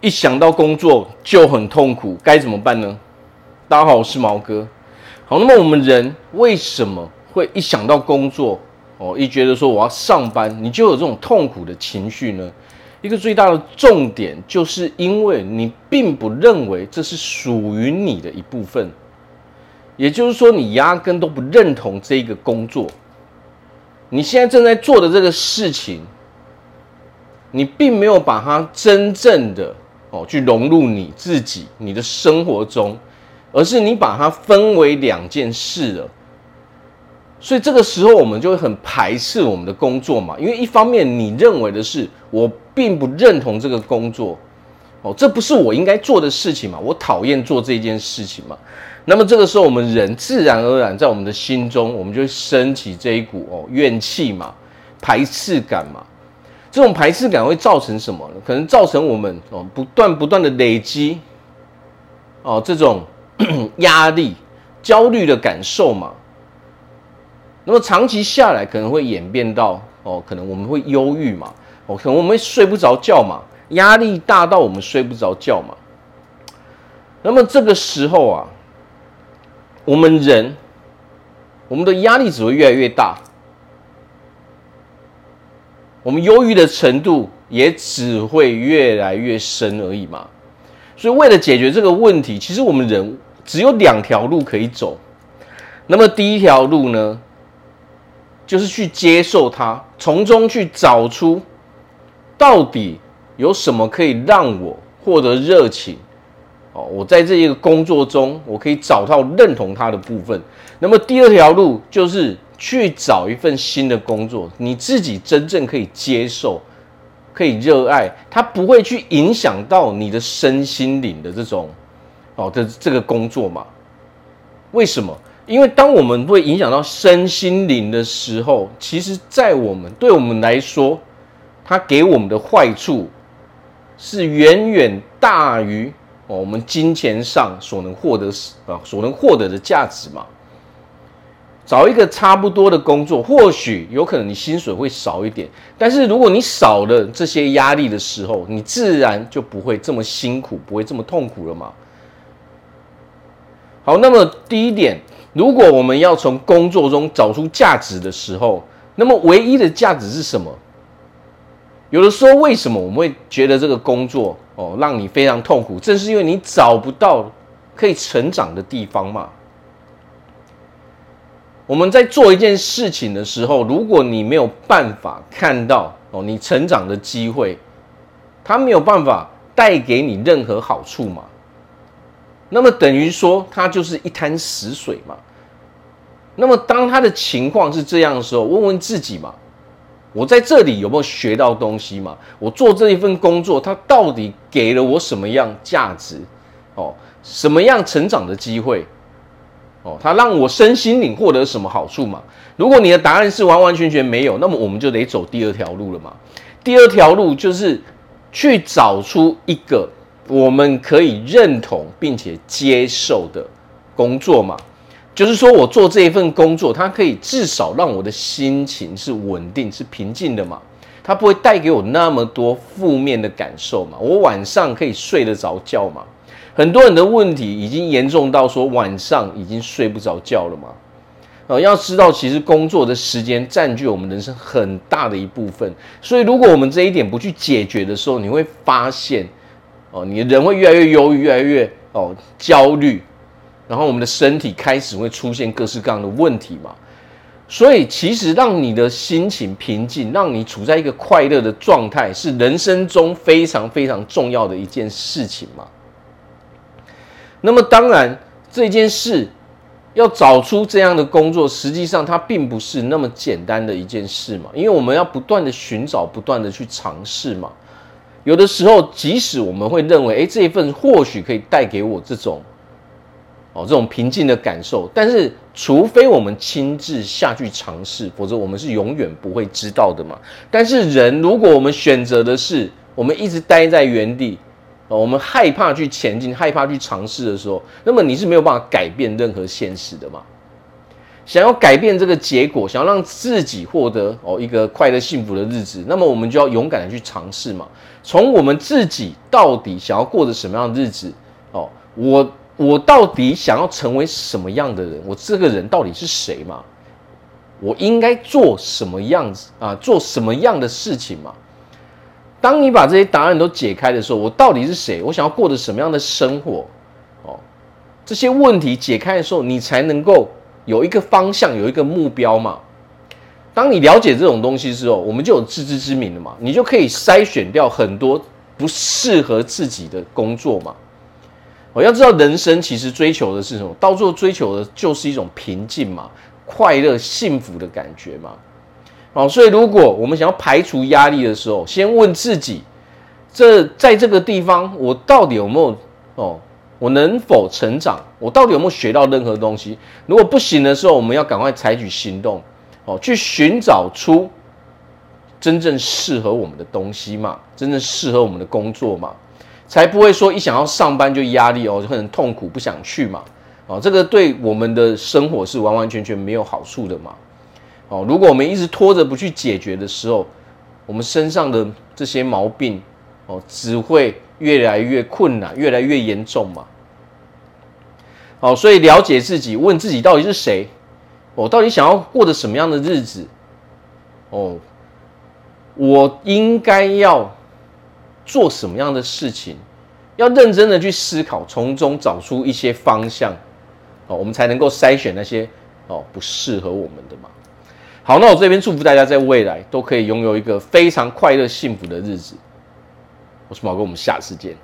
一想到工作就很痛苦，该怎么办呢？大家好，我是毛哥。好，那么我们人为什么会一想到工作哦，一觉得说我要上班，你就有这种痛苦的情绪呢？一个最大的重点，就是因为你并不认为这是属于你的一部分，也就是说，你压根都不认同这个工作。你现在正在做的这个事情，你并没有把它真正的。哦，去融入你自己、你的生活中，而是你把它分为两件事了。所以这个时候，我们就会很排斥我们的工作嘛，因为一方面你认为的是我并不认同这个工作，哦，这不是我应该做的事情嘛，我讨厌做这件事情嘛。那么这个时候，我们人自然而然在我们的心中，我们就会升起这一股哦怨气嘛、排斥感嘛。这种排斥感会造成什么？可能造成我们哦不断不断的累积哦这种 压力、焦虑的感受嘛。那么长期下来可能会演变到哦，可能我们会忧郁嘛，哦，可能我们会睡不着觉嘛，压力大到我们睡不着觉嘛。那么这个时候啊，我们人我们的压力只会越来越大。我们忧郁的程度也只会越来越深而已嘛，所以为了解决这个问题，其实我们人只有两条路可以走。那么第一条路呢，就是去接受它，从中去找出到底有什么可以让我获得热情。哦，我在这一个工作中，我可以找到认同它的部分。那么第二条路就是。去找一份新的工作，你自己真正可以接受、可以热爱，它不会去影响到你的身心灵的这种哦的这个工作嘛？为什么？因为当我们会影响到身心灵的时候，其实，在我们对我们来说，它给我们的坏处是远远大于哦我们金钱上所能获得啊所能获得的价值嘛。找一个差不多的工作，或许有可能你薪水会少一点，但是如果你少了这些压力的时候，你自然就不会这么辛苦，不会这么痛苦了嘛。好，那么第一点，如果我们要从工作中找出价值的时候，那么唯一的价值是什么？有的时候，为什么我们会觉得这个工作哦让你非常痛苦？正是因为你找不到可以成长的地方嘛。我们在做一件事情的时候，如果你没有办法看到哦，你成长的机会，它没有办法带给你任何好处嘛，那么等于说它就是一滩死水嘛。那么当他的情况是这样的时候，问问自己嘛，我在这里有没有学到东西嘛？我做这一份工作，它到底给了我什么样价值？哦，什么样成长的机会？哦，它让我身心灵获得什么好处嘛？如果你的答案是完完全全没有，那么我们就得走第二条路了嘛。第二条路就是去找出一个我们可以认同并且接受的工作嘛。就是说我做这一份工作，它可以至少让我的心情是稳定、是平静的嘛。它不会带给我那么多负面的感受嘛。我晚上可以睡得着觉嘛。很多人的问题已经严重到说晚上已经睡不着觉了嘛？哦，要知道，其实工作的时间占据我们人生很大的一部分，所以如果我们这一点不去解决的时候，你会发现，哦，你的人会越来越忧郁，越来越哦焦虑，然后我们的身体开始会出现各式各样的问题嘛。所以，其实让你的心情平静，让你处在一个快乐的状态，是人生中非常非常重要的一件事情嘛。那么当然，这件事要找出这样的工作，实际上它并不是那么简单的一件事嘛，因为我们要不断的寻找，不断的去尝试嘛。有的时候，即使我们会认为，诶，这一份或许可以带给我这种，哦，这种平静的感受，但是除非我们亲自下去尝试，否则我们是永远不会知道的嘛。但是人，如果我们选择的是，我们一直待在原地。我们害怕去前进，害怕去尝试的时候，那么你是没有办法改变任何现实的嘛？想要改变这个结果，想要让自己获得哦一个快乐幸福的日子，那么我们就要勇敢的去尝试嘛。从我们自己到底想要过着什么样的日子哦，我我到底想要成为什么样的人？我这个人到底是谁嘛？我应该做什么样子啊？做什么样的事情嘛？当你把这些答案都解开的时候，我到底是谁？我想要过着什么样的生活？哦，这些问题解开的时候，你才能够有一个方向，有一个目标嘛。当你了解这种东西之后，我们就有自知之明了嘛。你就可以筛选掉很多不适合自己的工作嘛。我要知道，人生其实追求的是什么？到最后追求的就是一种平静嘛，快乐、幸福的感觉嘛。好，所以如果我们想要排除压力的时候，先问自己：这在这个地方，我到底有没有哦？我能否成长？我到底有没有学到任何东西？如果不行的时候，我们要赶快采取行动，哦，去寻找出真正适合我们的东西嘛，真正适合我们的工作嘛，才不会说一想要上班就压力哦，就很痛苦，不想去嘛，哦，这个对我们的生活是完完全全没有好处的嘛。哦，如果我们一直拖着不去解决的时候，我们身上的这些毛病，哦，只会越来越困难，越来越严重嘛。好，所以了解自己，问自己到底是谁，我到底想要过着什么样的日子？哦，我应该要做什么样的事情？要认真的去思考，从中找出一些方向，哦，我们才能够筛选那些哦不适合我们的嘛。好，那我这边祝福大家在未来都可以拥有一个非常快乐、幸福的日子。我是毛哥，我们下次见。